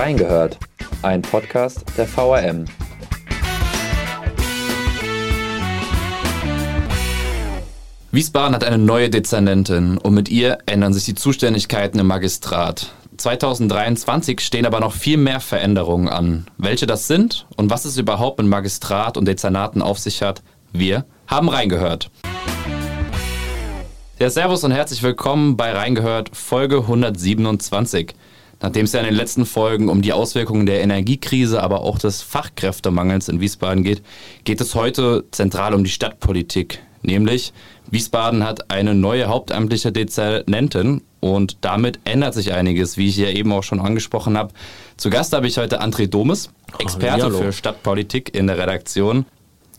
Reingehört, ein Podcast der VRM. Wiesbaden hat eine neue Dezernentin und mit ihr ändern sich die Zuständigkeiten im Magistrat. 2023 stehen aber noch viel mehr Veränderungen an. Welche das sind und was es überhaupt mit Magistrat und Dezernaten auf sich hat, wir haben reingehört. Ja, Servus und herzlich willkommen bei Reingehört Folge 127. Nachdem es ja in den letzten Folgen um die Auswirkungen der Energiekrise, aber auch des Fachkräftemangels in Wiesbaden geht, geht es heute zentral um die Stadtpolitik. Nämlich, Wiesbaden hat eine neue hauptamtliche Dezernentin und damit ändert sich einiges, wie ich ja eben auch schon angesprochen habe. Zu Gast habe ich heute André Domes, Experte oh, für Stadtpolitik in der Redaktion.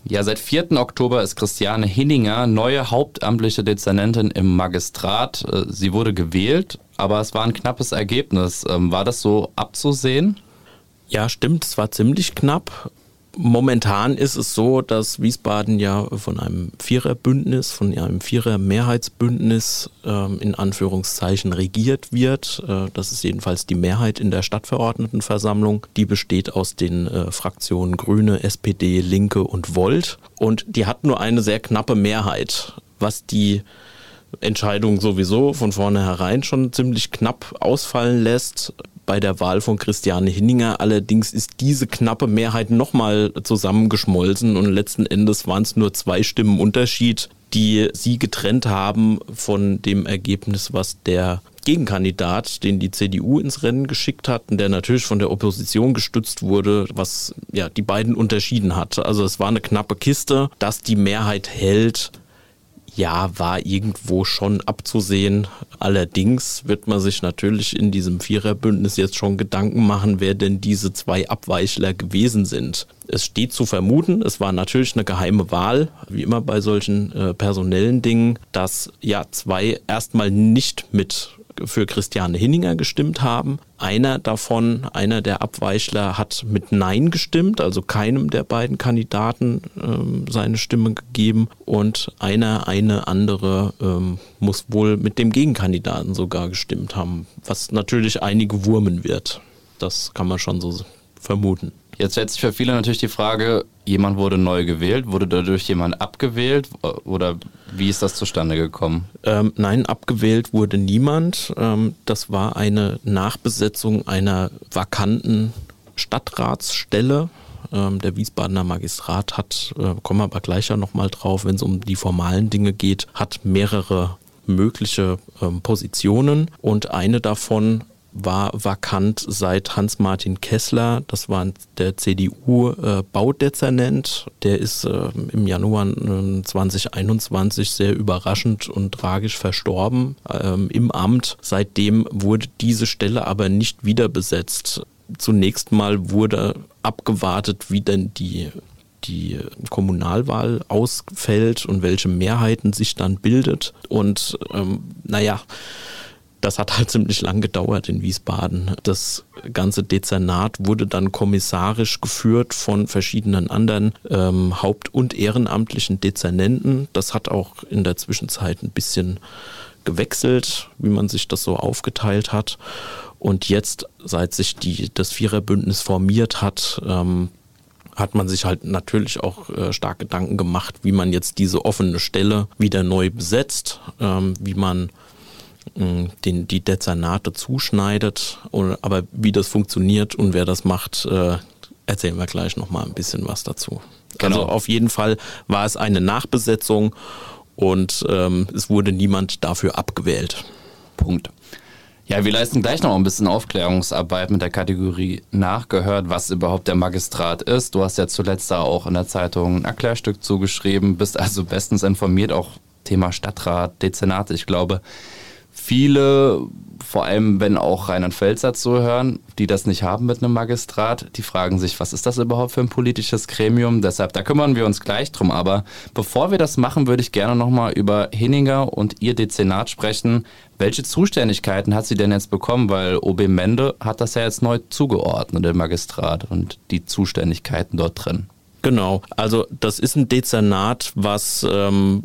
Ja, seit 4. Oktober ist Christiane Hinninger neue hauptamtliche Dezernentin im Magistrat. Äh, sie wurde gewählt, aber es war ein knappes Ergebnis. Ähm, war das so abzusehen? Ja, stimmt, es war ziemlich knapp. Momentan ist es so, dass Wiesbaden ja von einem Viererbündnis, von einem Vierer-Mehrheitsbündnis ähm, in Anführungszeichen regiert wird. Äh, das ist jedenfalls die Mehrheit in der Stadtverordnetenversammlung. Die besteht aus den äh, Fraktionen Grüne, SPD, Linke und Volt. Und die hat nur eine sehr knappe Mehrheit, was die Entscheidung sowieso von vornherein schon ziemlich knapp ausfallen lässt bei der Wahl von Christiane Hinninger. Allerdings ist diese knappe Mehrheit nochmal zusammengeschmolzen und letzten Endes waren es nur zwei Stimmen Unterschied, die sie getrennt haben von dem Ergebnis, was der Gegenkandidat, den die CDU ins Rennen geschickt hat und der natürlich von der Opposition gestützt wurde, was ja die beiden unterschieden hat. Also es war eine knappe Kiste, dass die Mehrheit hält, ja, war irgendwo schon abzusehen. Allerdings wird man sich natürlich in diesem Viererbündnis jetzt schon Gedanken machen, wer denn diese zwei Abweichler gewesen sind. Es steht zu vermuten, es war natürlich eine geheime Wahl, wie immer bei solchen äh, personellen Dingen, dass ja zwei erstmal nicht mit für Christiane Hinninger gestimmt haben. Einer davon, einer der Abweichler, hat mit Nein gestimmt, also keinem der beiden Kandidaten ähm, seine Stimme gegeben. Und einer, eine andere ähm, muss wohl mit dem Gegenkandidaten sogar gestimmt haben, was natürlich einige wurmen wird. Das kann man schon so vermuten. Jetzt stellt sich für viele natürlich die Frage, jemand wurde neu gewählt, wurde dadurch jemand abgewählt oder wie ist das zustande gekommen? Ähm, nein, abgewählt wurde niemand. Ähm, das war eine Nachbesetzung einer vakanten Stadtratsstelle. Ähm, der Wiesbadener Magistrat hat, äh, kommen wir aber gleich ja nochmal drauf, wenn es um die formalen Dinge geht, hat mehrere mögliche ähm, Positionen und eine davon war vakant seit Hans-Martin Kessler, das war der CDU-Baudezernent. Äh, der ist äh, im Januar äh, 2021 sehr überraschend und tragisch verstorben ähm, im Amt. Seitdem wurde diese Stelle aber nicht wieder besetzt. Zunächst mal wurde abgewartet, wie denn die die Kommunalwahl ausfällt und welche Mehrheiten sich dann bildet. Und ähm, naja, das hat halt ziemlich lang gedauert in Wiesbaden. Das ganze Dezernat wurde dann kommissarisch geführt von verschiedenen anderen ähm, haupt- und ehrenamtlichen Dezernenten. Das hat auch in der Zwischenzeit ein bisschen gewechselt, wie man sich das so aufgeteilt hat. Und jetzt, seit sich die, das Viererbündnis formiert hat, ähm, hat man sich halt natürlich auch äh, stark Gedanken gemacht, wie man jetzt diese offene Stelle wieder neu besetzt, ähm, wie man den, die Dezernate zuschneidet. Aber wie das funktioniert und wer das macht, äh, erzählen wir gleich nochmal ein bisschen was dazu. Genau. Also auf jeden Fall war es eine Nachbesetzung und ähm, es wurde niemand dafür abgewählt. Punkt. Ja, wir leisten gleich noch ein bisschen Aufklärungsarbeit mit der Kategorie nachgehört, was überhaupt der Magistrat ist. Du hast ja zuletzt da auch in der Zeitung ein Erklärstück zugeschrieben, bist also bestens informiert, auch Thema Stadtrat, Dezernat. Ich glaube, viele, vor allem wenn auch Rheinland-Pfälzer zuhören, die das nicht haben mit einem Magistrat, die fragen sich, was ist das überhaupt für ein politisches Gremium? Deshalb, da kümmern wir uns gleich drum. Aber bevor wir das machen, würde ich gerne nochmal über Hinninger und ihr Dezernat sprechen. Welche Zuständigkeiten hat sie denn jetzt bekommen? Weil OB Mende hat das ja jetzt neu zugeordnet, der Magistrat und die Zuständigkeiten dort drin. Genau, also das ist ein Dezernat, was ähm,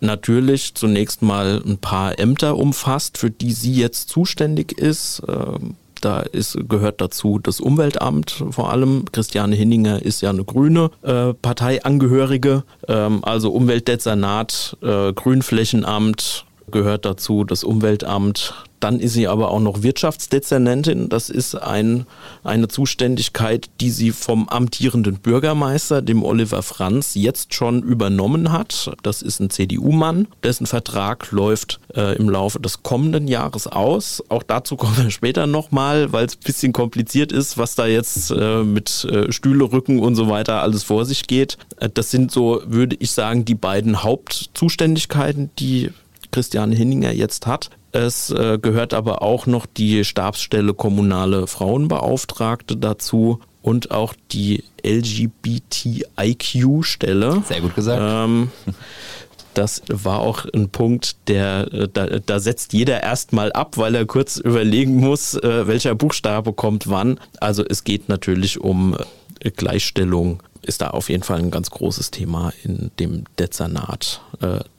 natürlich zunächst mal ein paar Ämter umfasst, für die sie jetzt zuständig ist. Ähm, Da ist, gehört dazu das Umweltamt vor allem. Christiane Hinninger ist ja eine grüne äh, Parteiangehörige, ähm, also Umweltdezernat, äh, Grünflächenamt, gehört dazu das Umweltamt. Dann ist sie aber auch noch Wirtschaftsdezernentin. Das ist ein, eine Zuständigkeit, die sie vom amtierenden Bürgermeister, dem Oliver Franz, jetzt schon übernommen hat. Das ist ein CDU-Mann, dessen Vertrag läuft äh, im Laufe des kommenden Jahres aus. Auch dazu kommen wir später nochmal, weil es ein bisschen kompliziert ist, was da jetzt äh, mit äh, Stühle, und so weiter alles vor sich geht. Äh, das sind so, würde ich sagen, die beiden Hauptzuständigkeiten, die Christiane Hinninger jetzt hat. Es äh, gehört aber auch noch die Stabsstelle kommunale Frauenbeauftragte dazu und auch die LGBTIQ-Stelle. Sehr gut gesagt. Ähm, das war auch ein Punkt, der äh, da, da setzt jeder erstmal ab, weil er kurz überlegen muss, äh, welcher Buchstabe kommt wann. Also es geht natürlich um äh, Gleichstellung, ist da auf jeden Fall ein ganz großes Thema in dem Dezernat.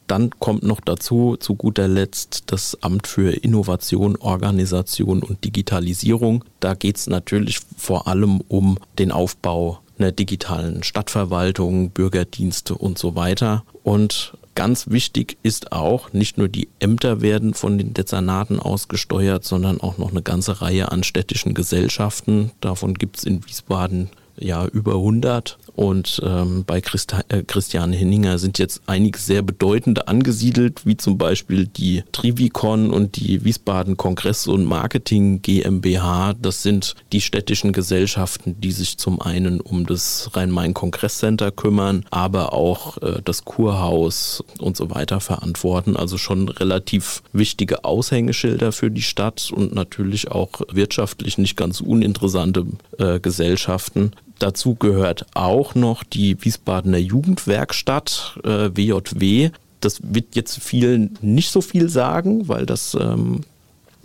Dann kommt noch dazu, zu guter Letzt, das Amt für Innovation, Organisation und Digitalisierung. Da geht es natürlich vor allem um den Aufbau einer digitalen Stadtverwaltung, Bürgerdienste und so weiter. Und ganz wichtig ist auch, nicht nur die Ämter werden von den Dezernaten ausgesteuert, sondern auch noch eine ganze Reihe an städtischen Gesellschaften. Davon gibt es in Wiesbaden ja über 100 und ähm, bei Christa äh, Christian Henninger sind jetzt einige sehr bedeutende angesiedelt, wie zum Beispiel die Trivicon und die Wiesbaden Kongress und Marketing GmbH. Das sind die städtischen Gesellschaften, die sich zum einen um das Rhein-Main-Kongresscenter kümmern, aber auch äh, das Kurhaus und so weiter verantworten. Also schon relativ wichtige Aushängeschilder für die Stadt und natürlich auch wirtschaftlich nicht ganz uninteressante äh, Gesellschaften. Dazu gehört auch noch die Wiesbadener Jugendwerkstatt äh, WJW. Das wird jetzt vielen nicht so viel sagen, weil das ähm,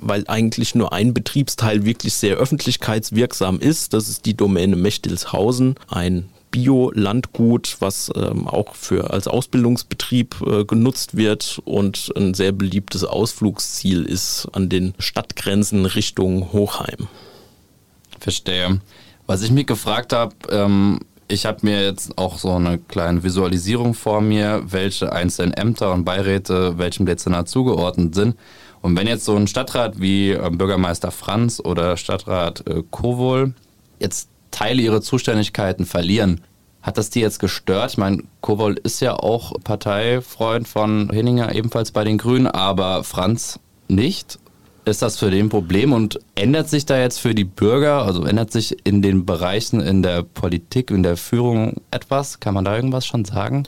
weil eigentlich nur ein Betriebsteil wirklich sehr öffentlichkeitswirksam ist. Das ist die Domäne Mechtilshausen, ein Bio-Landgut, was ähm, auch für als Ausbildungsbetrieb äh, genutzt wird und ein sehr beliebtes Ausflugsziel ist an den Stadtgrenzen Richtung Hochheim. Verstehe. Was ich mich gefragt habe, ähm, ich habe mir jetzt auch so eine kleine Visualisierung vor mir, welche einzelnen Ämter und Beiräte welchem Dezernat zugeordnet sind. Und wenn jetzt so ein Stadtrat wie äh, Bürgermeister Franz oder Stadtrat äh, Kowol jetzt Teile ihrer Zuständigkeiten verlieren, hat das die jetzt gestört? Ich meine, Kowol ist ja auch Parteifreund von Hinninger, ebenfalls bei den Grünen, aber Franz nicht ist das für den Problem und ändert sich da jetzt für die Bürger, also ändert sich in den Bereichen in der Politik, in der Führung etwas? Kann man da irgendwas schon sagen?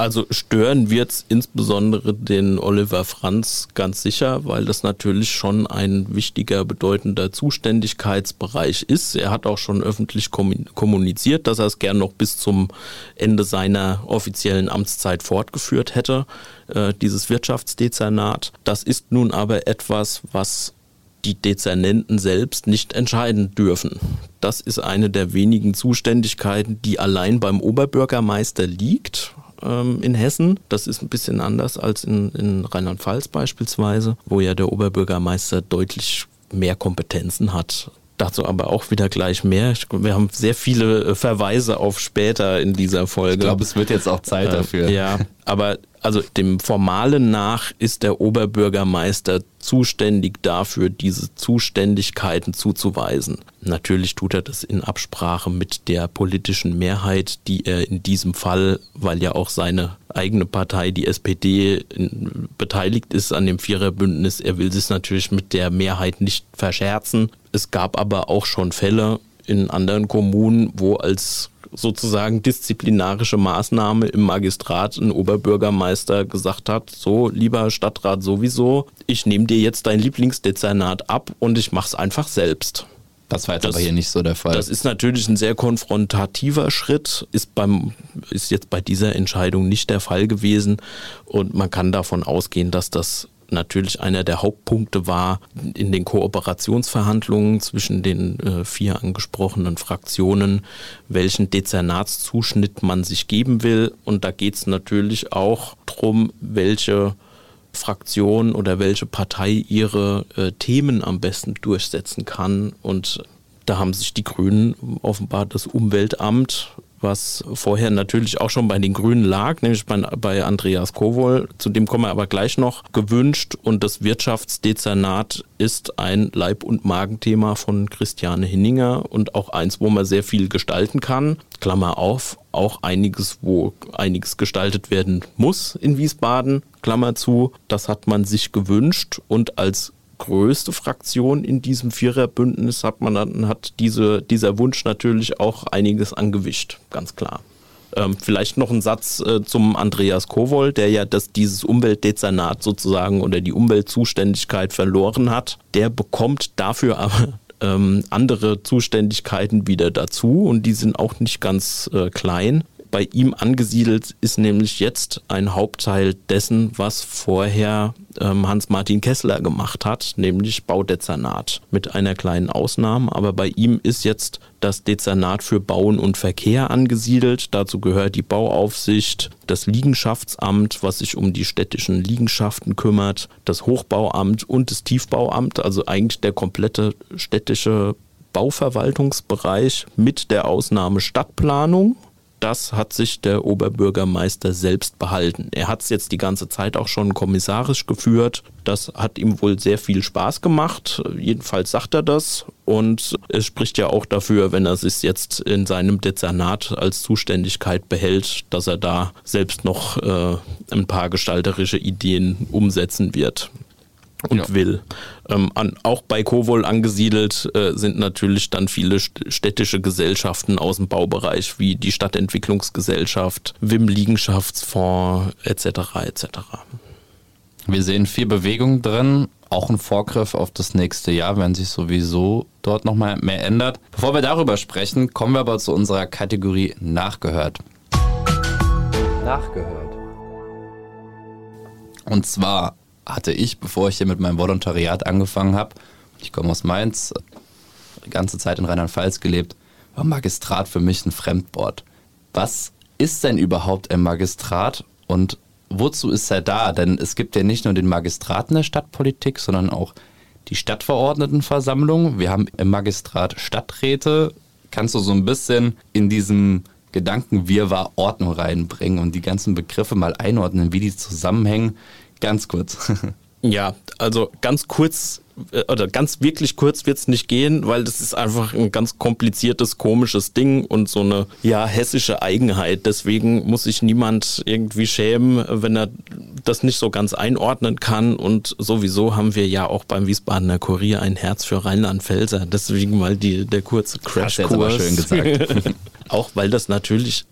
Also stören wird es insbesondere den Oliver Franz ganz sicher, weil das natürlich schon ein wichtiger, bedeutender Zuständigkeitsbereich ist. Er hat auch schon öffentlich kommuniziert, dass er es gern noch bis zum Ende seiner offiziellen Amtszeit fortgeführt hätte, äh, dieses Wirtschaftsdezernat. Das ist nun aber etwas, was die Dezernenten selbst nicht entscheiden dürfen. Das ist eine der wenigen Zuständigkeiten, die allein beim Oberbürgermeister liegt ähm, in Hessen. Das ist ein bisschen anders als in, in Rheinland-Pfalz beispielsweise, wo ja der Oberbürgermeister deutlich mehr Kompetenzen hat. Dazu aber auch wieder gleich mehr. Wir haben sehr viele äh, Verweise auf später in dieser Folge. Ich glaube, es wird jetzt auch Zeit äh, dafür. Äh, ja, aber also dem Formalen nach ist der Oberbürgermeister zuständig dafür, diese Zuständigkeiten zuzuweisen. Natürlich tut er das in Absprache mit der politischen Mehrheit, die er in diesem Fall, weil ja auch seine eigene Partei, die SPD, beteiligt ist an dem Viererbündnis, er will sich natürlich mit der Mehrheit nicht verscherzen. Es gab aber auch schon Fälle in anderen Kommunen, wo als sozusagen disziplinarische Maßnahme im Magistrat ein Oberbürgermeister gesagt hat, so lieber Stadtrat sowieso, ich nehme dir jetzt dein Lieblingsdezernat ab und ich mache es einfach selbst. Das war jetzt das, aber hier nicht so der Fall. Das ist natürlich ein sehr konfrontativer Schritt, ist, beim, ist jetzt bei dieser Entscheidung nicht der Fall gewesen. Und man kann davon ausgehen, dass das natürlich einer der Hauptpunkte war in den Kooperationsverhandlungen zwischen den äh, vier angesprochenen Fraktionen, welchen Dezernatszuschnitt man sich geben will. Und da geht es natürlich auch darum, welche Fraktion oder welche Partei ihre äh, Themen am besten durchsetzen kann. Und da haben sich die Grünen offenbar das Umweltamt was vorher natürlich auch schon bei den Grünen lag, nämlich bei, bei Andreas Kowol, zu dem kommen wir aber gleich noch, gewünscht. Und das Wirtschaftsdezernat ist ein Leib- und Magenthema von Christiane Hinninger und auch eins, wo man sehr viel gestalten kann. Klammer auf, auch einiges, wo einiges gestaltet werden muss in Wiesbaden. Klammer zu, das hat man sich gewünscht und als größte Fraktion in diesem Viererbündnis hat man dann hat diese, dieser Wunsch natürlich auch einiges angewischt, ganz klar. Ähm, vielleicht noch ein Satz äh, zum Andreas Kowol, der ja das, dieses Umweltdezernat sozusagen oder die Umweltzuständigkeit verloren hat. Der bekommt dafür aber ähm, andere Zuständigkeiten wieder dazu und die sind auch nicht ganz äh, klein. Bei ihm angesiedelt ist nämlich jetzt ein Hauptteil dessen, was vorher ähm, Hans-Martin Kessler gemacht hat, nämlich Baudezernat mit einer kleinen Ausnahme. Aber bei ihm ist jetzt das Dezernat für Bauen und Verkehr angesiedelt. Dazu gehört die Bauaufsicht, das Liegenschaftsamt, was sich um die städtischen Liegenschaften kümmert, das Hochbauamt und das Tiefbauamt, also eigentlich der komplette städtische Bauverwaltungsbereich mit der Ausnahme Stadtplanung das hat sich der Oberbürgermeister selbst behalten. Er hat es jetzt die ganze Zeit auch schon kommissarisch geführt. Das hat ihm wohl sehr viel Spaß gemacht. Jedenfalls sagt er das. Und es spricht ja auch dafür, wenn er sich jetzt in seinem Dezernat als Zuständigkeit behält, dass er da selbst noch äh, ein paar gestalterische Ideen umsetzen wird und ja. will. Ähm, an, auch bei Kowol angesiedelt äh, sind natürlich dann viele städtische Gesellschaften aus dem Baubereich, wie die Stadtentwicklungsgesellschaft, WIM Liegenschaftsfonds etc. etc. Wir sehen viel Bewegung drin, auch ein Vorgriff auf das nächste Jahr, wenn sich sowieso dort nochmal mehr ändert. Bevor wir darüber sprechen, kommen wir aber zu unserer Kategorie Nachgehört. Nachgehört. Und zwar hatte ich, bevor ich hier mit meinem Volontariat angefangen habe, ich komme aus Mainz, die ganze Zeit in Rheinland-Pfalz gelebt, war Magistrat für mich ein Fremdwort. Was ist denn überhaupt ein Magistrat und wozu ist er da? Denn es gibt ja nicht nur den Magistraten der Stadtpolitik, sondern auch die Stadtverordnetenversammlung. Wir haben im Magistrat Stadträte. Kannst du so ein bisschen in diesem Gedanken Wirrwarr Ordnung reinbringen und die ganzen Begriffe mal einordnen, wie die zusammenhängen? Ganz kurz. Ja, also ganz kurz äh, oder ganz wirklich kurz wird es nicht gehen, weil das ist einfach ein ganz kompliziertes, komisches Ding und so eine ja hessische Eigenheit. Deswegen muss sich niemand irgendwie schämen, wenn er das nicht so ganz einordnen kann. Und sowieso haben wir ja auch beim Wiesbadener Kurier ein Herz für Rheinland-Pfälzer. Deswegen mal die, der kurze Crashkurs. schön gesagt. auch weil das natürlich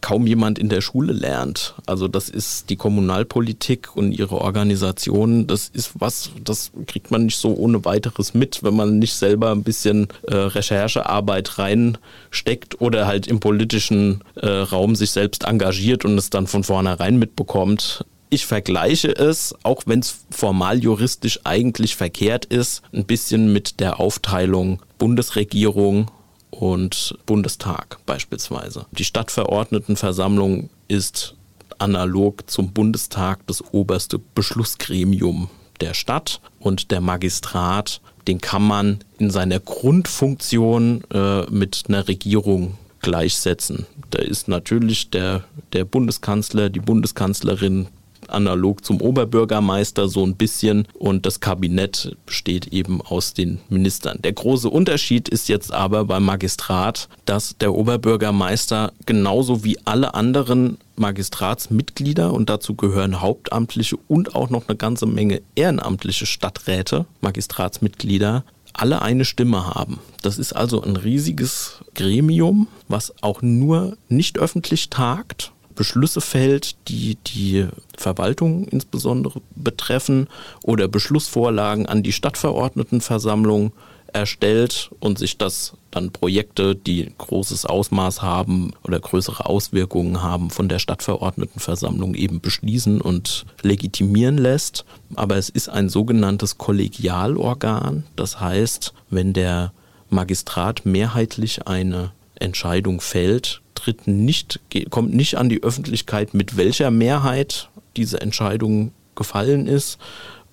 kaum jemand in der Schule lernt. Also das ist die Kommunalpolitik und ihre Organisation, das ist was, das kriegt man nicht so ohne weiteres mit, wenn man nicht selber ein bisschen äh, Recherchearbeit reinsteckt oder halt im politischen äh, Raum sich selbst engagiert und es dann von vornherein mitbekommt. Ich vergleiche es, auch wenn es formal juristisch eigentlich verkehrt ist, ein bisschen mit der Aufteilung Bundesregierung und Bundestag beispielsweise. Die Stadtverordnetenversammlung ist analog zum Bundestag das oberste Beschlussgremium der Stadt und der Magistrat, den kann man in seiner Grundfunktion äh, mit einer Regierung gleichsetzen. Da ist natürlich der, der Bundeskanzler, die Bundeskanzlerin analog zum Oberbürgermeister so ein bisschen und das Kabinett besteht eben aus den Ministern. Der große Unterschied ist jetzt aber beim Magistrat, dass der Oberbürgermeister genauso wie alle anderen Magistratsmitglieder und dazu gehören hauptamtliche und auch noch eine ganze Menge ehrenamtliche Stadträte, Magistratsmitglieder, alle eine Stimme haben. Das ist also ein riesiges Gremium, was auch nur nicht öffentlich tagt Beschlüsse fällt, die die Verwaltung insbesondere betreffen oder Beschlussvorlagen an die Stadtverordnetenversammlung erstellt und sich das dann Projekte, die großes Ausmaß haben oder größere Auswirkungen haben, von der Stadtverordnetenversammlung eben beschließen und legitimieren lässt. Aber es ist ein sogenanntes Kollegialorgan. Das heißt, wenn der Magistrat mehrheitlich eine Entscheidung fällt, tritt nicht, kommt nicht an die Öffentlichkeit, mit welcher Mehrheit diese Entscheidung gefallen ist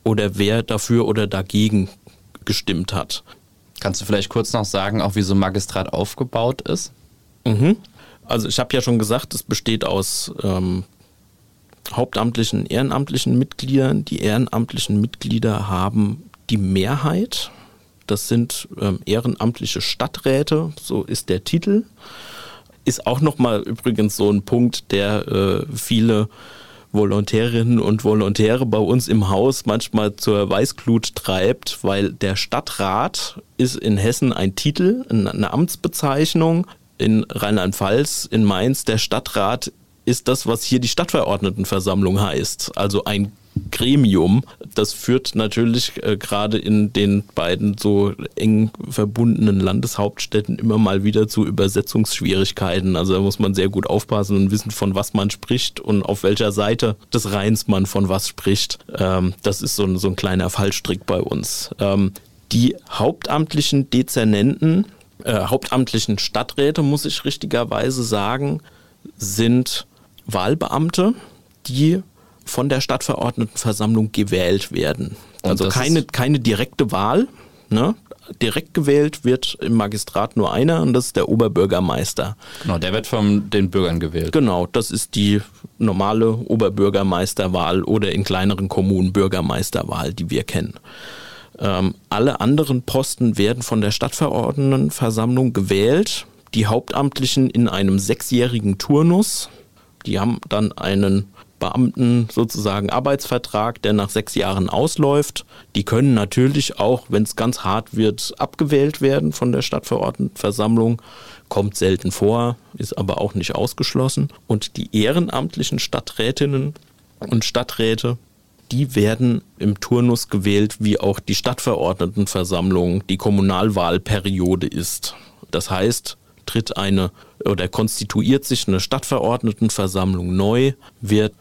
oder wer dafür oder dagegen gestimmt hat. Kannst du vielleicht kurz noch sagen, auch wie so ein Magistrat aufgebaut ist? Mhm. Also ich habe ja schon gesagt, es besteht aus ähm, hauptamtlichen, ehrenamtlichen Mitgliedern. Die ehrenamtlichen Mitglieder haben die Mehrheit. Das sind ähm, ehrenamtliche Stadträte, so ist der Titel. Ist auch nochmal übrigens so ein Punkt, der äh, viele Volontärinnen und Volontäre bei uns im Haus manchmal zur Weißglut treibt, weil der Stadtrat ist in Hessen ein Titel, eine Amtsbezeichnung. In Rheinland-Pfalz, in Mainz, der Stadtrat ist das, was hier die Stadtverordnetenversammlung heißt. Also ein Gremium. Das führt natürlich äh, gerade in den beiden so eng verbundenen Landeshauptstädten immer mal wieder zu Übersetzungsschwierigkeiten. Also da muss man sehr gut aufpassen und wissen, von was man spricht und auf welcher Seite des Rheins man von was spricht. Ähm, das ist so ein, so ein kleiner Fallstrick bei uns. Ähm, die hauptamtlichen Dezernenten, äh, hauptamtlichen Stadträte, muss ich richtigerweise sagen, sind Wahlbeamte, die von der Stadtverordnetenversammlung gewählt werden. Also keine, keine direkte Wahl. Ne? Direkt gewählt wird im Magistrat nur einer und das ist der Oberbürgermeister. Genau, der wird von den Bürgern gewählt. Genau, das ist die normale Oberbürgermeisterwahl oder in kleineren Kommunen Bürgermeisterwahl, die wir kennen. Ähm, alle anderen Posten werden von der Stadtverordnetenversammlung gewählt. Die Hauptamtlichen in einem sechsjährigen Turnus. Die haben dann einen Beamten sozusagen Arbeitsvertrag, der nach sechs Jahren ausläuft. Die können natürlich auch, wenn es ganz hart wird, abgewählt werden von der Stadtverordnetenversammlung. Kommt selten vor, ist aber auch nicht ausgeschlossen. Und die ehrenamtlichen Stadträtinnen und Stadträte, die werden im Turnus gewählt, wie auch die Stadtverordnetenversammlung die Kommunalwahlperiode ist. Das heißt, tritt eine oder konstituiert sich eine Stadtverordnetenversammlung neu, wird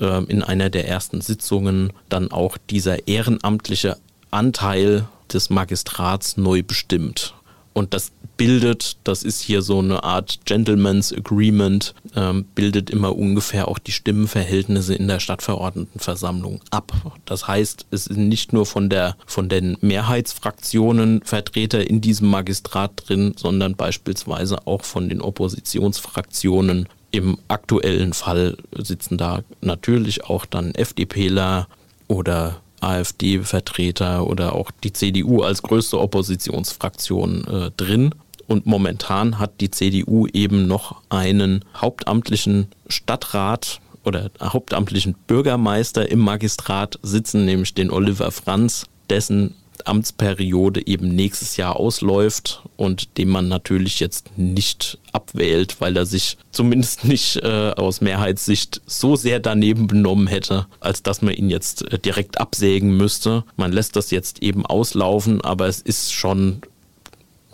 äh, in einer der ersten Sitzungen dann auch dieser ehrenamtliche Anteil des Magistrats neu bestimmt. Und das bildet, das ist hier so eine Art Gentleman's Agreement, ähm, bildet immer ungefähr auch die Stimmenverhältnisse in der Stadtverordnetenversammlung ab. Das heißt, es sind nicht nur von, der, von den Mehrheitsfraktionen Vertreter in diesem Magistrat drin, sondern beispielsweise auch von den Oppositionsfraktionen im aktuellen Fall sitzen da natürlich auch dann FDPler oder AfD-Vertreter oder auch die CDU als größte Oppositionsfraktion äh, drin. Und momentan hat die CDU eben noch einen hauptamtlichen Stadtrat oder hauptamtlichen Bürgermeister im Magistrat sitzen, nämlich den Oliver Franz, dessen Amtsperiode eben nächstes Jahr ausläuft und den man natürlich jetzt nicht abwählt, weil er sich zumindest nicht äh, aus Mehrheitssicht so sehr daneben benommen hätte, als dass man ihn jetzt äh, direkt absägen müsste. Man lässt das jetzt eben auslaufen, aber es ist schon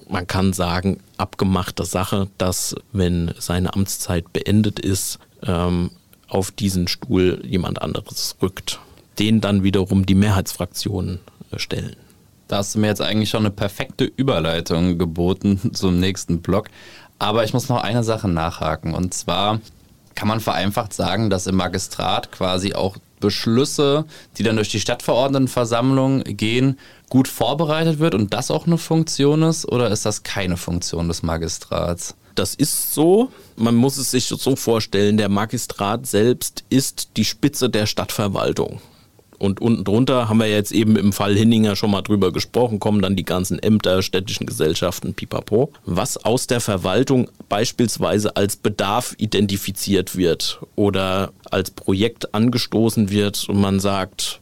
man kann sagen, abgemachte Sache, dass wenn seine Amtszeit beendet ist, ähm, auf diesen Stuhl jemand anderes rückt. Den dann wiederum die Mehrheitsfraktionen äh, stellen. Da hast du mir jetzt eigentlich schon eine perfekte Überleitung geboten zum nächsten Block. Aber ich muss noch eine Sache nachhaken. Und zwar kann man vereinfacht sagen, dass im Magistrat quasi auch Beschlüsse, die dann durch die Stadtverordnetenversammlung gehen, gut vorbereitet wird und das auch eine Funktion ist? Oder ist das keine Funktion des Magistrats? Das ist so. Man muss es sich so vorstellen, der Magistrat selbst ist die Spitze der Stadtverwaltung. Und unten drunter haben wir jetzt eben im Fall Hinninger schon mal drüber gesprochen, kommen dann die ganzen Ämter, städtischen Gesellschaften, pipapo. Was aus der Verwaltung beispielsweise als Bedarf identifiziert wird oder als Projekt angestoßen wird und man sagt,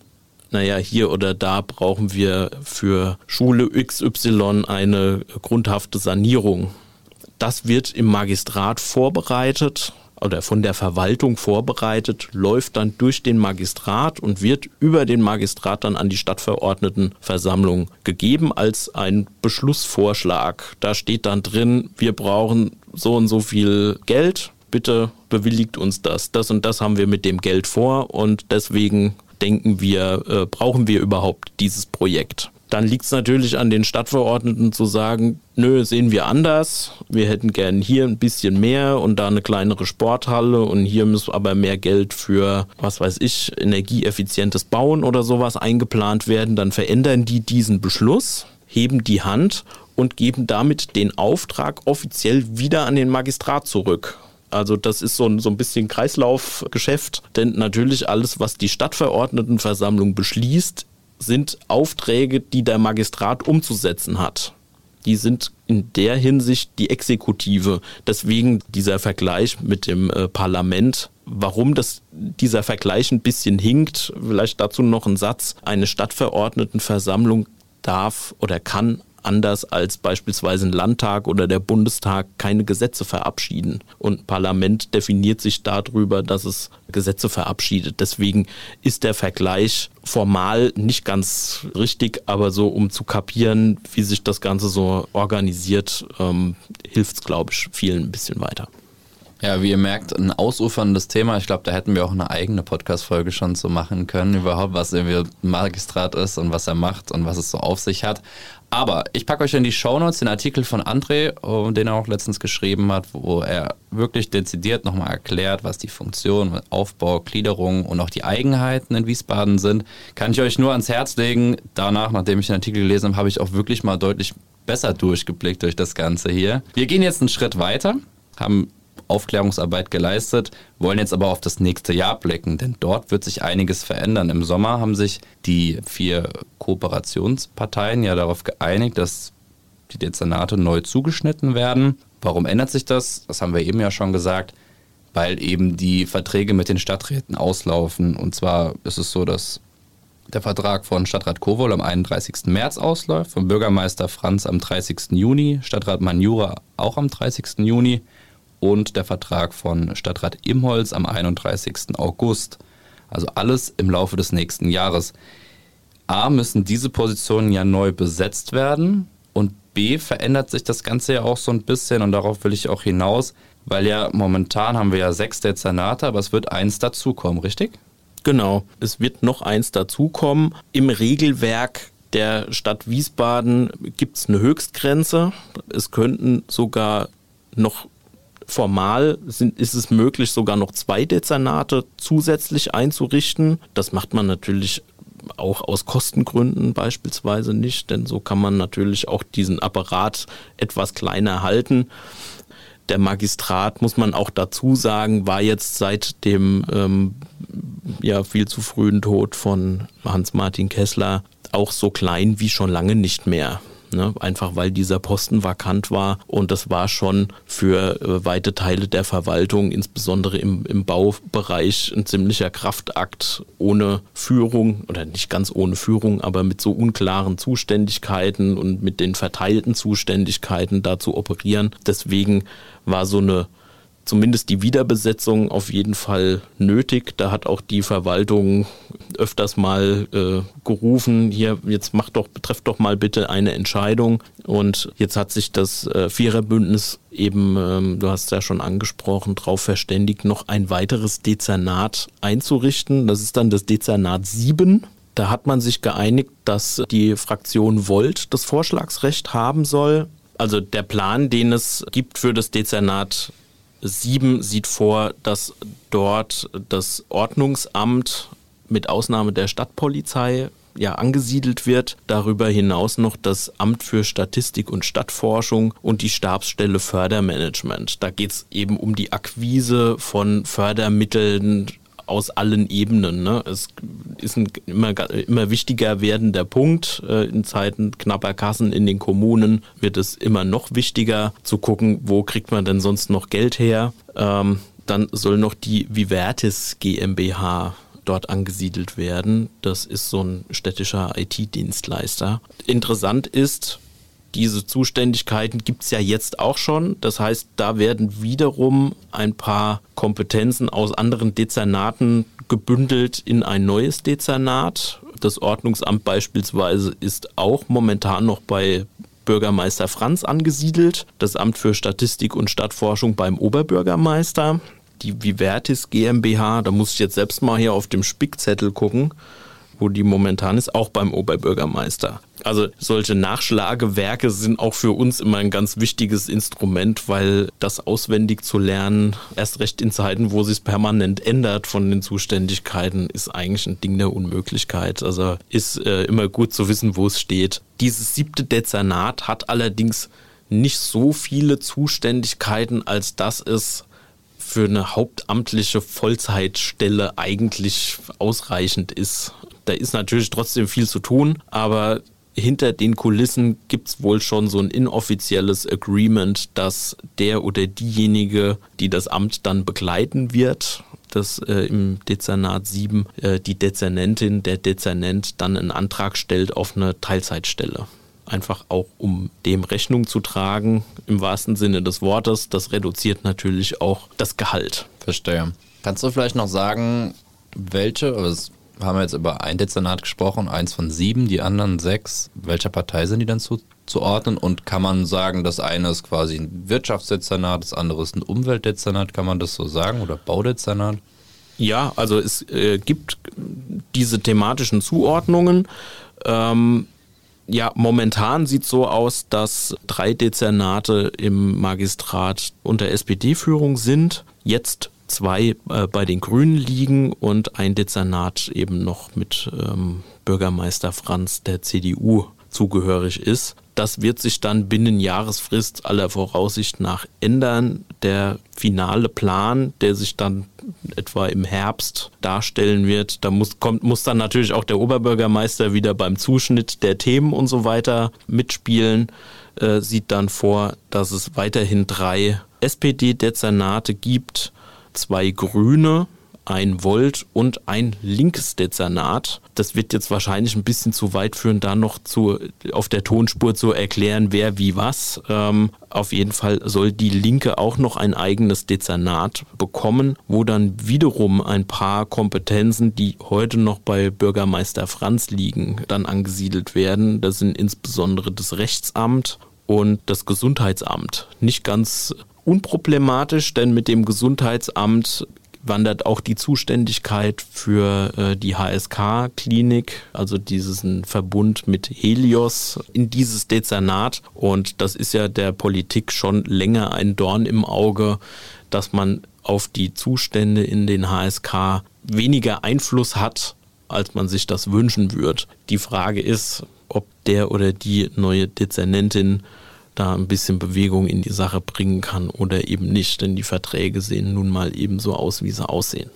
naja, hier oder da brauchen wir für Schule XY eine grundhafte Sanierung. Das wird im Magistrat vorbereitet oder von der Verwaltung vorbereitet, läuft dann durch den Magistrat und wird über den Magistrat dann an die Stadtverordnetenversammlung gegeben als ein Beschlussvorschlag. Da steht dann drin, wir brauchen so und so viel Geld, bitte bewilligt uns das. Das und das haben wir mit dem Geld vor und deswegen denken wir, äh, brauchen wir überhaupt dieses Projekt. Dann liegt es natürlich an den Stadtverordneten zu sagen, nö, sehen wir anders. Wir hätten gern hier ein bisschen mehr und da eine kleinere Sporthalle und hier muss aber mehr Geld für, was weiß ich, energieeffizientes Bauen oder sowas eingeplant werden. Dann verändern die diesen Beschluss, heben die Hand und geben damit den Auftrag offiziell wieder an den Magistrat zurück. Also das ist so ein, so ein bisschen Kreislaufgeschäft, denn natürlich alles, was die Stadtverordnetenversammlung beschließt, sind Aufträge, die der Magistrat umzusetzen hat. Die sind in der Hinsicht die Exekutive. Deswegen dieser Vergleich mit dem äh, Parlament. Warum das, dieser Vergleich ein bisschen hinkt, vielleicht dazu noch ein Satz. Eine Stadtverordnetenversammlung darf oder kann anders als beispielsweise ein Landtag oder der Bundestag keine Gesetze verabschieden. Und Parlament definiert sich darüber, dass es Gesetze verabschiedet. Deswegen ist der Vergleich formal nicht ganz richtig, aber so um zu kapieren, wie sich das Ganze so organisiert, ähm, hilft es, glaube ich, vielen ein bisschen weiter. Ja, wie ihr merkt, ein ausuferndes Thema. Ich glaube, da hätten wir auch eine eigene Podcast-Folge schon so machen können, überhaupt, was irgendwie Magistrat ist und was er macht und was es so auf sich hat. Aber ich packe euch in die Shownotes den Artikel von André, oh, den er auch letztens geschrieben hat, wo er wirklich dezidiert nochmal erklärt, was die Funktion, Aufbau, Gliederung und auch die Eigenheiten in Wiesbaden sind. Kann ich euch nur ans Herz legen. Danach, nachdem ich den Artikel gelesen habe, habe ich auch wirklich mal deutlich besser durchgeblickt durch das Ganze hier. Wir gehen jetzt einen Schritt weiter, haben Aufklärungsarbeit geleistet, wollen jetzt aber auf das nächste Jahr blicken, denn dort wird sich einiges verändern. Im Sommer haben sich die vier Kooperationsparteien ja darauf geeinigt, dass die Dezernate neu zugeschnitten werden. Warum ändert sich das? Das haben wir eben ja schon gesagt, weil eben die Verträge mit den Stadträten auslaufen. Und zwar ist es so, dass der Vertrag von Stadtrat Kowol am 31. März ausläuft, vom Bürgermeister Franz am 30. Juni, Stadtrat Manjura auch am 30. Juni und der Vertrag von Stadtrat Imholz am 31. August. Also alles im Laufe des nächsten Jahres. A, müssen diese Positionen ja neu besetzt werden und B, verändert sich das Ganze ja auch so ein bisschen und darauf will ich auch hinaus, weil ja momentan haben wir ja sechs Dezernate, aber es wird eins dazukommen, richtig? Genau, es wird noch eins dazukommen. Im Regelwerk der Stadt Wiesbaden gibt es eine Höchstgrenze. Es könnten sogar noch Formal sind, ist es möglich, sogar noch zwei Dezernate zusätzlich einzurichten. Das macht man natürlich auch aus Kostengründen beispielsweise nicht, denn so kann man natürlich auch diesen Apparat etwas kleiner halten. Der Magistrat, muss man auch dazu sagen, war jetzt seit dem ähm, ja, viel zu frühen Tod von Hans-Martin Kessler auch so klein wie schon lange nicht mehr. Ne? Einfach weil dieser Posten vakant war und das war schon für äh, weite Teile der Verwaltung, insbesondere im, im Baubereich, ein ziemlicher Kraftakt ohne Führung oder nicht ganz ohne Führung, aber mit so unklaren Zuständigkeiten und mit den verteilten Zuständigkeiten da zu operieren. Deswegen war so eine zumindest die Wiederbesetzung auf jeden Fall nötig. Da hat auch die Verwaltung öfters mal äh, gerufen, hier, jetzt macht doch, betrefft doch mal bitte eine Entscheidung. Und jetzt hat sich das äh, Viererbündnis eben, ähm, du hast ja schon angesprochen, darauf verständigt, noch ein weiteres Dezernat einzurichten. Das ist dann das Dezernat 7. Da hat man sich geeinigt, dass die Fraktion Volt das Vorschlagsrecht haben soll. Also der Plan, den es gibt für das Dezernat 7 sieht vor, dass dort das Ordnungsamt mit Ausnahme der Stadtpolizei ja angesiedelt wird. Darüber hinaus noch das Amt für Statistik und Stadtforschung und die Stabsstelle Fördermanagement. Da geht es eben um die Akquise von Fördermitteln aus allen Ebenen. Ne? Es ist ein immer, immer wichtiger werdender Punkt. Äh, in Zeiten knapper Kassen in den Kommunen wird es immer noch wichtiger zu gucken, wo kriegt man denn sonst noch Geld her. Ähm, dann soll noch die Vivertis GmbH dort angesiedelt werden. Das ist so ein städtischer IT-Dienstleister. Interessant ist, diese Zuständigkeiten gibt es ja jetzt auch schon. Das heißt, da werden wiederum ein paar Kompetenzen aus anderen Dezernaten gebündelt in ein neues Dezernat. Das Ordnungsamt beispielsweise ist auch momentan noch bei Bürgermeister Franz angesiedelt, das Amt für Statistik und Stadtforschung beim Oberbürgermeister, die Vivertis GmbH, da muss ich jetzt selbst mal hier auf dem Spickzettel gucken, wo die momentan ist, auch beim Oberbürgermeister. Also solche Nachschlagewerke sind auch für uns immer ein ganz wichtiges Instrument, weil das auswendig zu lernen, erst recht in Zeiten, wo sich permanent ändert von den Zuständigkeiten, ist eigentlich ein Ding der Unmöglichkeit. Also ist äh, immer gut zu wissen, wo es steht. Dieses siebte Dezernat hat allerdings nicht so viele Zuständigkeiten, als dass es für eine hauptamtliche Vollzeitstelle eigentlich ausreichend ist. Da ist natürlich trotzdem viel zu tun, aber hinter den Kulissen gibt es wohl schon so ein inoffizielles Agreement, dass der oder diejenige, die das Amt dann begleiten wird, dass äh, im Dezernat 7 äh, die Dezernentin, der Dezernent dann einen Antrag stellt auf eine Teilzeitstelle einfach auch um dem Rechnung zu tragen, im wahrsten Sinne des Wortes. Das reduziert natürlich auch das Gehalt. Verstehe. Kannst du vielleicht noch sagen, welche, also haben wir jetzt über ein Dezernat gesprochen, eins von sieben, die anderen sechs, welcher Partei sind die dann zu, zuordnen? Und kann man sagen, das eine ist quasi ein Wirtschaftsdezernat, das andere ist ein Umweltdezernat, kann man das so sagen? Oder Baudezernat? Ja, also es äh, gibt diese thematischen Zuordnungen. Ähm, ja, momentan sieht es so aus, dass drei Dezernate im Magistrat unter SPD-Führung sind. Jetzt zwei äh, bei den Grünen liegen und ein Dezernat eben noch mit ähm, Bürgermeister Franz der CDU zugehörig ist. Das wird sich dann binnen Jahresfrist aller Voraussicht nach ändern. Der finale Plan, der sich dann etwa im Herbst darstellen wird, da muss, kommt, muss dann natürlich auch der Oberbürgermeister wieder beim Zuschnitt der Themen und so weiter mitspielen, äh, sieht dann vor, dass es weiterhin drei SPD-Dezernate gibt, zwei Grüne, ein Volt und ein linkes Dezernat. Das wird jetzt wahrscheinlich ein bisschen zu weit führen, da noch zu, auf der Tonspur zu erklären, wer wie was. Ähm, auf jeden Fall soll die Linke auch noch ein eigenes Dezernat bekommen, wo dann wiederum ein paar Kompetenzen, die heute noch bei Bürgermeister Franz liegen, dann angesiedelt werden. Das sind insbesondere das Rechtsamt und das Gesundheitsamt. Nicht ganz unproblematisch, denn mit dem Gesundheitsamt wandert auch die Zuständigkeit für äh, die HSK-Klinik, also diesen Verbund mit Helios, in dieses Dezernat. Und das ist ja der Politik schon länger ein Dorn im Auge, dass man auf die Zustände in den HSK weniger Einfluss hat, als man sich das wünschen würde. Die Frage ist, ob der oder die neue Dezernentin da ein bisschen Bewegung in die Sache bringen kann oder eben nicht, denn die Verträge sehen nun mal eben so aus, wie sie aussehen.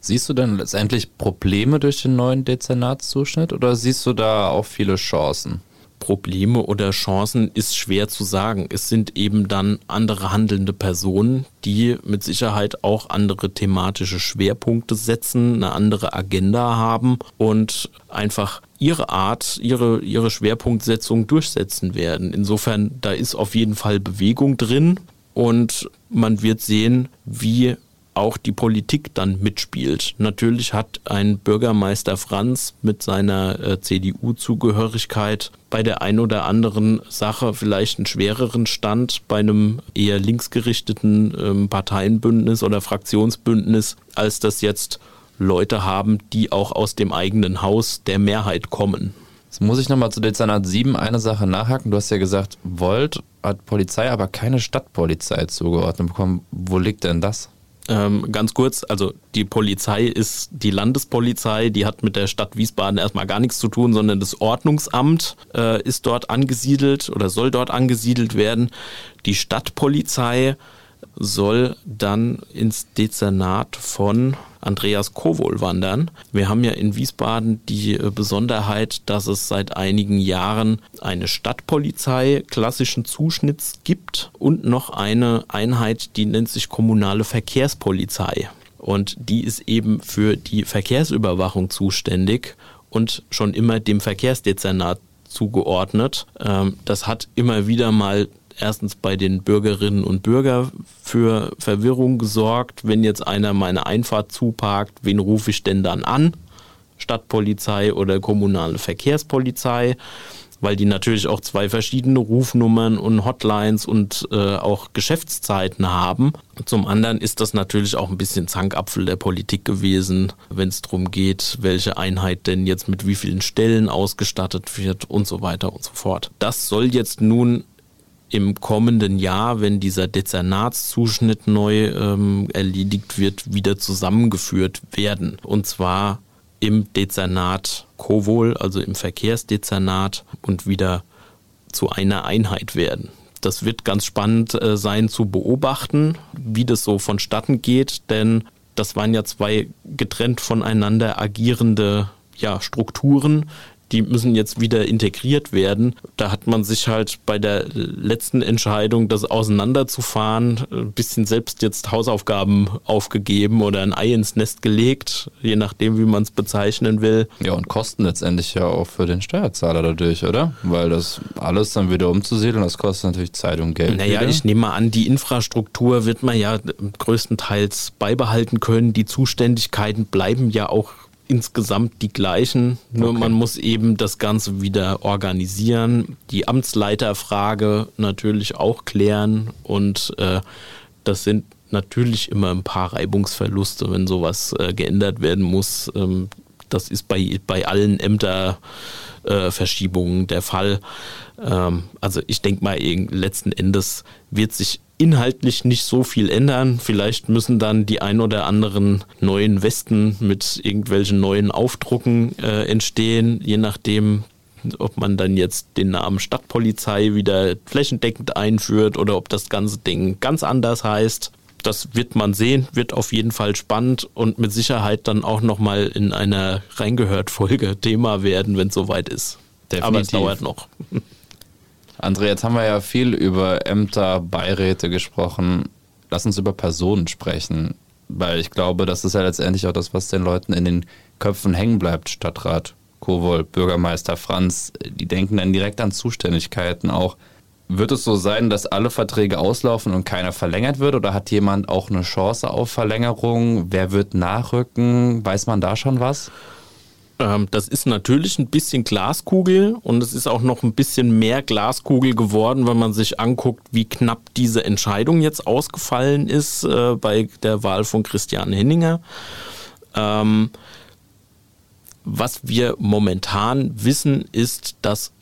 Siehst du denn letztendlich Probleme durch den neuen Dezernatszuschnitt oder siehst du da auch viele Chancen? Probleme oder Chancen ist schwer zu sagen. Es sind eben dann andere handelnde Personen, die mit Sicherheit auch andere thematische Schwerpunkte setzen, eine andere Agenda haben und einfach ihre Art, ihre, ihre Schwerpunktsetzung durchsetzen werden. Insofern, da ist auf jeden Fall Bewegung drin und man wird sehen, wie auch die Politik dann mitspielt. Natürlich hat ein Bürgermeister Franz mit seiner äh, CDU-Zugehörigkeit bei der ein oder anderen Sache vielleicht einen schwereren Stand bei einem eher linksgerichteten ähm, Parteienbündnis oder Fraktionsbündnis, als das jetzt Leute haben, die auch aus dem eigenen Haus der Mehrheit kommen. Jetzt muss ich nochmal zu Dezernat 7 eine Sache nachhaken. Du hast ja gesagt, Volt hat Polizei, aber keine Stadtpolizei zugeordnet bekommen. Wo liegt denn das? Ähm, ganz kurz, also die Polizei ist die Landespolizei, die hat mit der Stadt Wiesbaden erstmal gar nichts zu tun, sondern das Ordnungsamt äh, ist dort angesiedelt oder soll dort angesiedelt werden. Die Stadtpolizei soll dann ins Dezernat von Andreas Kowohl wandern. Wir haben ja in Wiesbaden die äh, Besonderheit, dass es seit einigen Jahren eine Stadtpolizei klassischen Zuschnitts gibt und noch eine Einheit, die nennt sich kommunale Verkehrspolizei. Und die ist eben für die Verkehrsüberwachung zuständig und schon immer dem Verkehrsdezernat zugeordnet. Ähm, das hat immer wieder mal erstens bei den Bürgerinnen und Bürgern für Verwirrung gesorgt. Wenn jetzt einer meine Einfahrt zuparkt, wen rufe ich denn dann an? Stadtpolizei oder kommunale Verkehrspolizei? weil die natürlich auch zwei verschiedene Rufnummern und Hotlines und äh, auch Geschäftszeiten haben. Zum anderen ist das natürlich auch ein bisschen Zankapfel der Politik gewesen, wenn es darum geht, welche Einheit denn jetzt mit wie vielen Stellen ausgestattet wird und so weiter und so fort. Das soll jetzt nun im kommenden Jahr, wenn dieser Dezernatszuschnitt neu ähm, erledigt wird, wieder zusammengeführt werden. Und zwar im Dezernat Kowol, also im Verkehrsdezernat und wieder zu einer Einheit werden. Das wird ganz spannend äh, sein zu beobachten, wie das so vonstatten geht, denn das waren ja zwei getrennt voneinander agierende ja, Strukturen, die müssen jetzt wieder integriert werden. Da hat man sich halt bei der letzten Entscheidung, das auseinanderzufahren, ein bisschen selbst jetzt Hausaufgaben aufgegeben oder ein Ei ins Nest gelegt, je nachdem, wie man es bezeichnen will. Ja, und Kosten letztendlich ja auch für den Steuerzahler dadurch, oder? Weil das alles dann wieder umzusiedeln, das kostet natürlich Zeit und Geld. Naja, wieder. ich nehme mal an, die Infrastruktur wird man ja größtenteils beibehalten können. Die Zuständigkeiten bleiben ja auch insgesamt die gleichen, nur okay. man muss eben das Ganze wieder organisieren, die Amtsleiterfrage natürlich auch klären und äh, das sind natürlich immer ein paar Reibungsverluste, wenn sowas äh, geändert werden muss. Ähm, das ist bei, bei allen Ämterverschiebungen äh, der Fall. Ähm, also ich denke mal, letzten Endes wird sich inhaltlich nicht so viel ändern. Vielleicht müssen dann die ein oder anderen neuen Westen mit irgendwelchen neuen Aufdrucken äh, entstehen, je nachdem, ob man dann jetzt den Namen Stadtpolizei wieder flächendeckend einführt oder ob das ganze Ding ganz anders heißt. Das wird man sehen, wird auf jeden Fall spannend und mit Sicherheit dann auch nochmal in einer reingehört Folge Thema werden, wenn es soweit ist. Definitiv. Aber es dauert noch. André, jetzt haben wir ja viel über Ämter, Beiräte gesprochen. Lass uns über Personen sprechen, weil ich glaube, das ist ja letztendlich auch das, was den Leuten in den Köpfen hängen bleibt. Stadtrat Kowol, Bürgermeister Franz, die denken dann direkt an Zuständigkeiten auch. Wird es so sein, dass alle Verträge auslaufen und keiner verlängert wird oder hat jemand auch eine Chance auf Verlängerung? Wer wird nachrücken? Weiß man da schon was? Ähm, das ist natürlich ein bisschen Glaskugel und es ist auch noch ein bisschen mehr Glaskugel geworden, wenn man sich anguckt, wie knapp diese Entscheidung jetzt ausgefallen ist äh, bei der Wahl von Christian Henninger. Ähm, was wir momentan wissen, ist, dass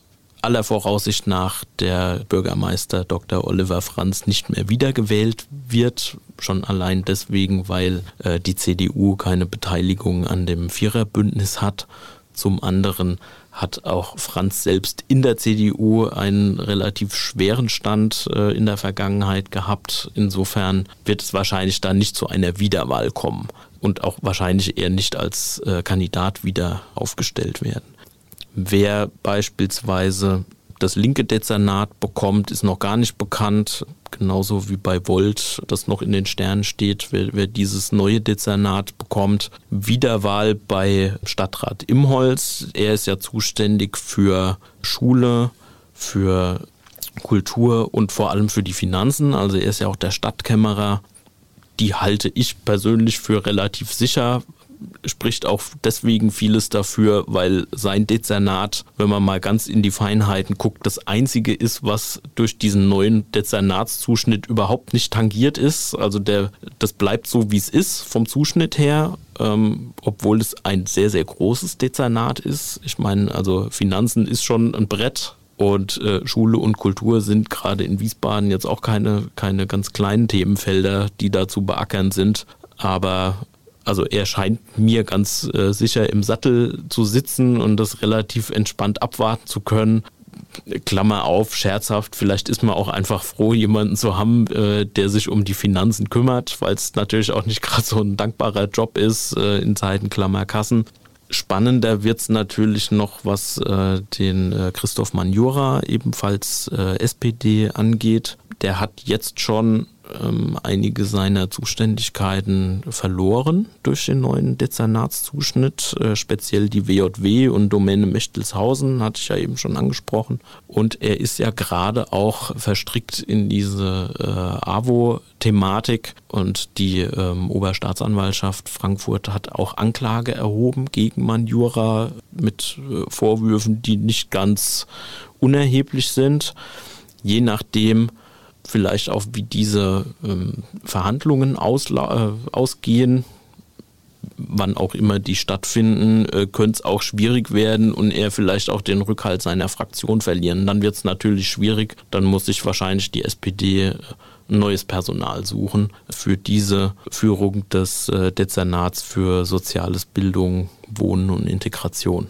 aller Voraussicht nach der Bürgermeister Dr. Oliver Franz nicht mehr wiedergewählt wird. Schon allein deswegen, weil äh, die CDU keine Beteiligung an dem Viererbündnis hat. Zum anderen hat auch Franz selbst in der CDU einen relativ schweren Stand äh, in der Vergangenheit gehabt. Insofern wird es wahrscheinlich dann nicht zu einer Wiederwahl kommen und auch wahrscheinlich eher nicht als äh, Kandidat wieder aufgestellt werden. Wer beispielsweise das linke Dezernat bekommt, ist noch gar nicht bekannt. Genauso wie bei Volt, das noch in den Sternen steht, wer, wer dieses neue Dezernat bekommt. Wiederwahl bei Stadtrat Imholz. Er ist ja zuständig für Schule, für Kultur und vor allem für die Finanzen. Also er ist ja auch der Stadtkämmerer. Die halte ich persönlich für relativ sicher spricht auch deswegen vieles dafür, weil sein Dezernat, wenn man mal ganz in die Feinheiten guckt, das einzige ist, was durch diesen neuen Dezernatszuschnitt überhaupt nicht tangiert ist. Also der, das bleibt so, wie es ist vom Zuschnitt her. Ähm, obwohl es ein sehr, sehr großes Dezernat ist. Ich meine, also Finanzen ist schon ein Brett, und äh, Schule und Kultur sind gerade in Wiesbaden jetzt auch keine, keine ganz kleinen Themenfelder, die da zu beackern sind. Aber also er scheint mir ganz äh, sicher im Sattel zu sitzen und das relativ entspannt abwarten zu können. Klammer auf, scherzhaft, vielleicht ist man auch einfach froh, jemanden zu haben, äh, der sich um die Finanzen kümmert, weil es natürlich auch nicht gerade so ein dankbarer Job ist äh, in Zeiten Klammer Kassen. Spannender wird es natürlich noch, was äh, den äh, Christoph Manjura, ebenfalls äh, SPD, angeht. Der hat jetzt schon ähm, einige seiner Zuständigkeiten verloren durch den neuen Dezernatszuschnitt, äh, speziell die WJW und Domäne Mechtelshausen, hatte ich ja eben schon angesprochen. Und er ist ja gerade auch verstrickt in diese äh, AWO-Thematik und die ähm, Oberstaatsanwaltschaft Frankfurt hat auch Anklage erhoben gegen Manjura mit äh, Vorwürfen, die nicht ganz unerheblich sind. Je nachdem, vielleicht auch, wie diese ähm, Verhandlungen ausla äh, ausgehen, wann auch immer die stattfinden, äh, könnte es auch schwierig werden und er vielleicht auch den Rückhalt seiner Fraktion verlieren. Dann wird es natürlich schwierig, dann muss sich wahrscheinlich die SPD äh, neues Personal suchen für diese Führung des äh, Dezernats für Soziales, Bildung, Wohnen und Integration.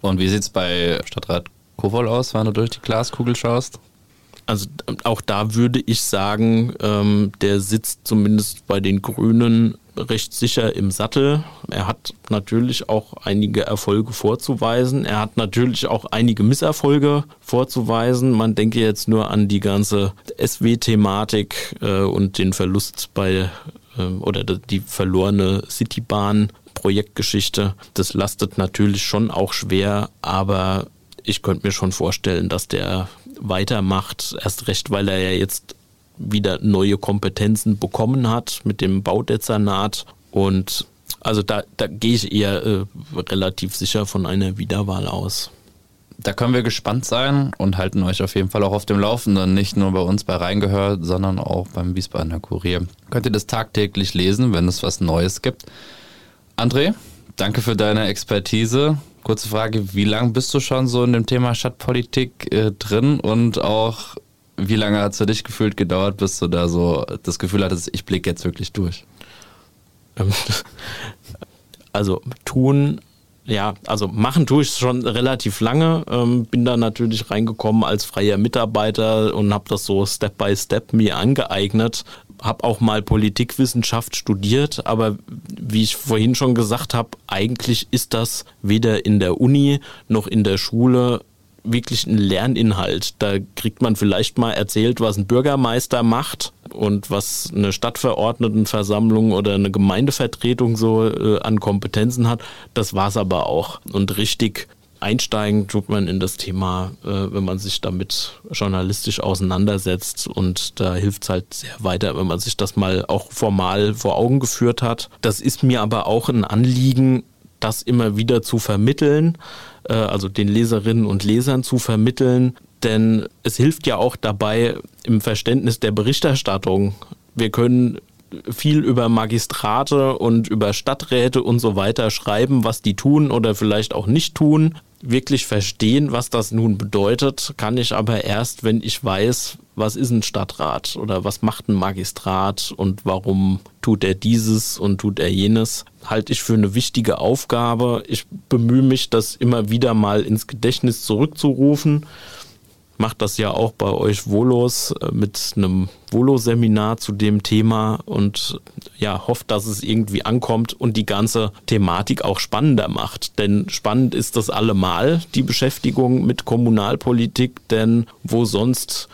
Und wie sieht es bei Stadtrat Kowol aus, wenn du durch die Glaskugel schaust? Also auch da würde ich sagen, ähm, der sitzt zumindest bei den Grünen recht sicher im Sattel. Er hat natürlich auch einige Erfolge vorzuweisen. Er hat natürlich auch einige Misserfolge vorzuweisen. Man denke jetzt nur an die ganze SW-Thematik äh, und den Verlust bei äh, oder die verlorene Citybahn. Projektgeschichte. Das lastet natürlich schon auch schwer, aber ich könnte mir schon vorstellen, dass der weitermacht. Erst recht, weil er ja jetzt wieder neue Kompetenzen bekommen hat mit dem Baudezernat. Und also da, da gehe ich eher äh, relativ sicher von einer Wiederwahl aus. Da können wir gespannt sein und halten euch auf jeden Fall auch auf dem Laufenden, nicht nur bei uns bei Reingehört, sondern auch beim Wiesbadener Kurier. Könnt ihr das tagtäglich lesen, wenn es was Neues gibt. André, danke für deine Expertise. Kurze Frage, wie lange bist du schon so in dem Thema Stadtpolitik äh, drin und auch wie lange hat es für dich gefühlt gedauert, bis du da so das Gefühl hattest, ich blicke jetzt wirklich durch? Ähm, also tun, ja, also machen tue ich schon relativ lange. Ähm, bin da natürlich reingekommen als freier Mitarbeiter und habe das so Step by Step mir angeeignet habe auch mal Politikwissenschaft studiert, aber wie ich vorhin schon gesagt habe, eigentlich ist das weder in der Uni noch in der Schule wirklich ein Lerninhalt. Da kriegt man vielleicht mal erzählt, was ein Bürgermeister macht und was eine Stadtverordnetenversammlung oder eine Gemeindevertretung so äh, an Kompetenzen hat. Das war's aber auch. Und richtig einsteigen tut man in das Thema, äh, wenn man sich damit journalistisch auseinandersetzt. Und da hilft es halt sehr weiter, wenn man sich das mal auch formal vor Augen geführt hat. Das ist mir aber auch ein Anliegen, das immer wieder zu vermitteln, äh, also den Leserinnen und Lesern zu vermitteln. Denn es hilft ja auch dabei im Verständnis der Berichterstattung. Wir können viel über Magistrate und über Stadträte und so weiter schreiben, was die tun oder vielleicht auch nicht tun wirklich verstehen, was das nun bedeutet, kann ich aber erst, wenn ich weiß, was ist ein Stadtrat oder was macht ein Magistrat und warum tut er dieses und tut er jenes, halte ich für eine wichtige Aufgabe. Ich bemühe mich, das immer wieder mal ins Gedächtnis zurückzurufen macht das ja auch bei euch Volos äh, mit einem Volo-Seminar zu dem Thema und ja, hofft, dass es irgendwie ankommt und die ganze Thematik auch spannender macht. Denn spannend ist das allemal, die Beschäftigung mit Kommunalpolitik, denn wo sonst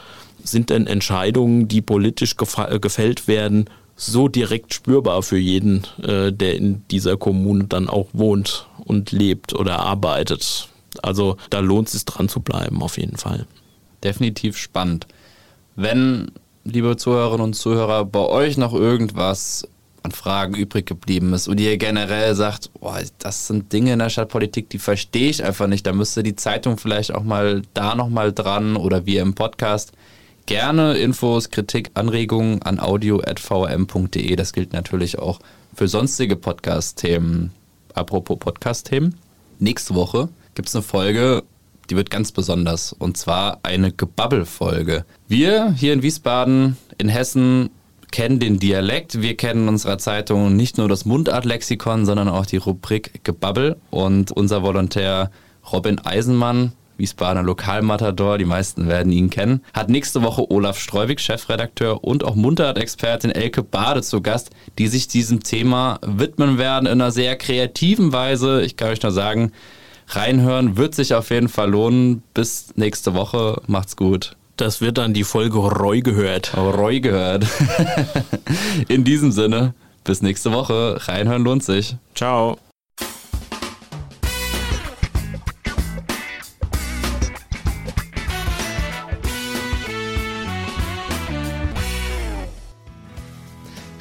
sind denn Entscheidungen, die politisch äh, gefällt werden, so direkt spürbar für jeden, äh, der in dieser Kommune dann auch wohnt und lebt oder arbeitet. Also da lohnt es sich dran zu bleiben, auf jeden Fall definitiv spannend. Wenn, liebe Zuhörerinnen und Zuhörer, bei euch noch irgendwas an Fragen übrig geblieben ist und ihr generell sagt, boah, das sind Dinge in der Stadtpolitik, die verstehe ich einfach nicht, da müsste die Zeitung vielleicht auch mal da nochmal dran oder wir im Podcast. Gerne Infos, Kritik, Anregungen an audio.vm.de. Das gilt natürlich auch für sonstige Podcast-Themen. Apropos Podcast-Themen. Nächste Woche gibt es eine Folge die wird ganz besonders. Und zwar eine Gebabbel-Folge. Wir hier in Wiesbaden, in Hessen, kennen den Dialekt. Wir kennen in unserer Zeitung nicht nur das Mundartlexikon, sondern auch die Rubrik Gebabbel. Und unser Volontär Robin Eisenmann, Wiesbadener Lokalmatador, die meisten werden ihn kennen, hat nächste Woche Olaf Streubig, Chefredakteur und auch Mundart-Expertin Elke Bade zu Gast, die sich diesem Thema widmen werden in einer sehr kreativen Weise. Ich kann euch nur sagen, reinhören. Wird sich auf jeden Fall lohnen. Bis nächste Woche. Macht's gut. Das wird dann die Folge Roy gehört. Oh, Roy gehört. In diesem Sinne, bis nächste Woche. Reinhören lohnt sich. Ciao.